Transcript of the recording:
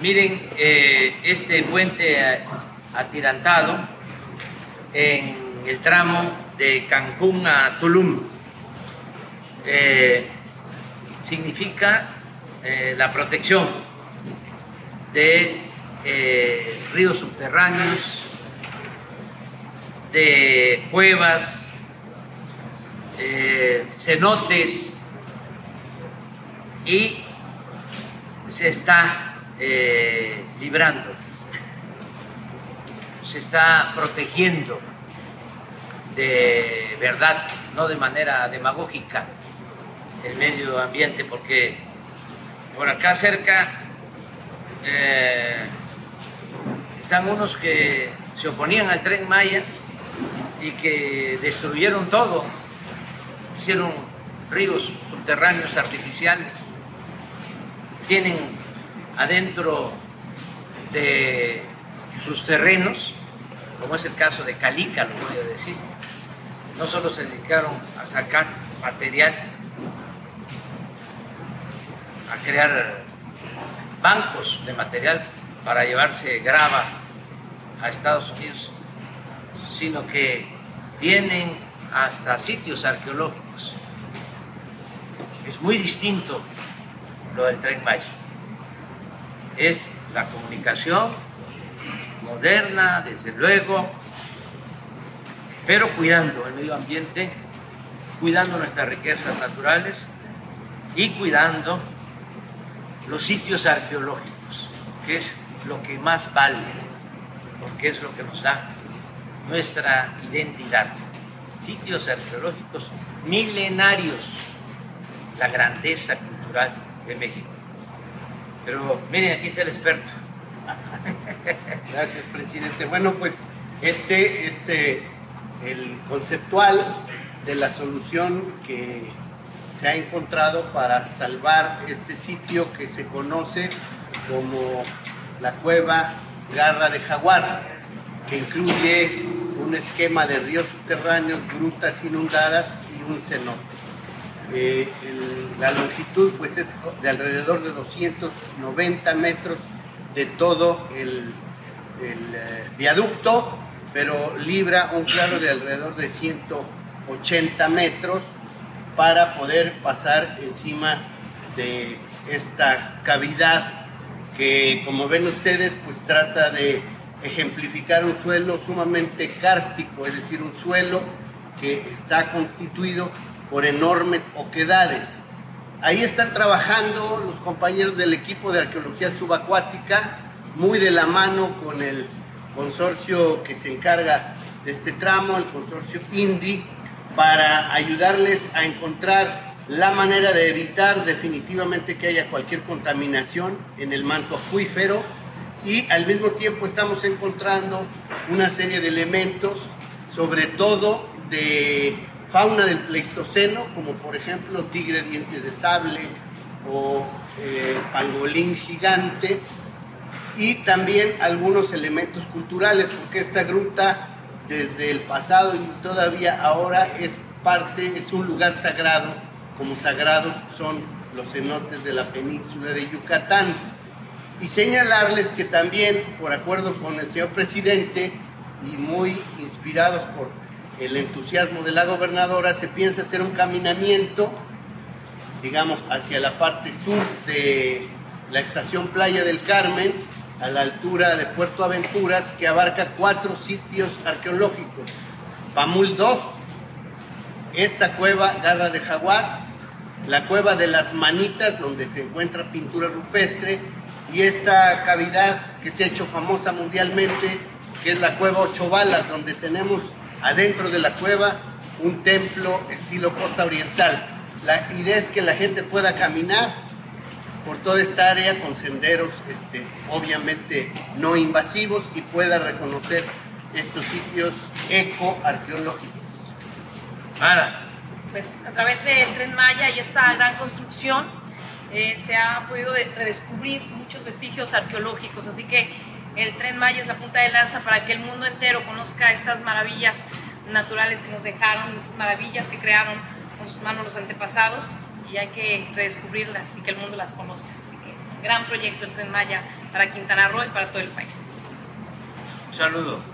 Miren, eh, este puente atirantado en el tramo de Cancún a Tulum. Eh, significa eh, la protección de ríos subterráneos, de cuevas, cenotes y se está eh, librando, se está protegiendo de verdad, no de manera demagógica, el medio ambiente, porque por acá cerca eh, están unos que se oponían al tren Maya y que destruyeron todo, hicieron ríos subterráneos artificiales, tienen adentro de sus terrenos, como es el caso de Calica, lo voy a decir, no solo se dedicaron a sacar material, a crear bancos de material para llevarse grava a Estados Unidos, sino que tienen hasta sitios arqueológicos. Es muy distinto lo del tren Maya es la comunicación moderna, desde luego, pero cuidando el medio ambiente, cuidando nuestras riquezas naturales y cuidando los sitios arqueológicos, que es lo que más vale, porque es lo que nos da nuestra identidad. Sitios arqueológicos milenarios, la grandeza cultural de México. Pero miren, aquí está el experto. Gracias, presidente. Bueno, pues este es eh, el conceptual de la solución que se ha encontrado para salvar este sitio que se conoce como la cueva Garra de Jaguar, que incluye un esquema de ríos subterráneos, grutas inundadas y un cenote. Eh, la longitud pues es de alrededor de 290 metros de todo el, eh, viaducto, pero libra un claro de alrededor de 180 metros para poder pasar encima de esta cavidad que como ven ustedes pues trata de ejemplificar un suelo sumamente kárstico, es decir, un suelo que está constituido por enormes oquedades. Ahí están trabajando los compañeros del equipo de arqueología subacuática, muy de la mano con el consorcio que se encarga de este tramo, el consorcio INDI, para ayudarles a encontrar la manera de evitar definitivamente que haya cualquier contaminación en el manto acuífero y al mismo tiempo estamos encontrando una serie de elementos, sobre todo de fauna del Pleistoceno, como por ejemplo tigre dientes de sable o eh, pangolín gigante, y también algunos elementos culturales, porque esta gruta desde el pasado y todavía ahora es parte, es un lugar sagrado, como sagrados son los cenotes de la península de Yucatán. Y señalarles que también, por acuerdo con el señor presidente y muy inspirados por el entusiasmo de la gobernadora, se piensa hacer un caminamiento, digamos, hacia la parte sur de la estación Playa del Carmen, a la altura de Puerto Aventuras, que abarca cuatro sitios arqueológicos. Pamul 2, esta cueva Garra de Jaguar, la cueva de las Manitas, donde se encuentra pintura rupestre, y esta cavidad que se ha hecho famosa mundialmente, que es la cueva Ocho Balas, donde tenemos adentro de la cueva un templo estilo costa oriental. La idea es que la gente pueda caminar por toda esta área con senderos este, obviamente no invasivos y pueda reconocer estos sitios ecoarqueológicos. Ana. Pues a través del Tren Maya y esta gran construcción eh, se ha podido redescubrir muchos vestigios arqueológicos, así que el tren Maya es la punta de lanza para que el mundo entero conozca estas maravillas naturales que nos dejaron, estas maravillas que crearon con sus manos los antepasados y hay que redescubrirlas y que el mundo las conozca. Así que gran proyecto el Tren Maya para Quintana Roo y para todo el país. Un saludo.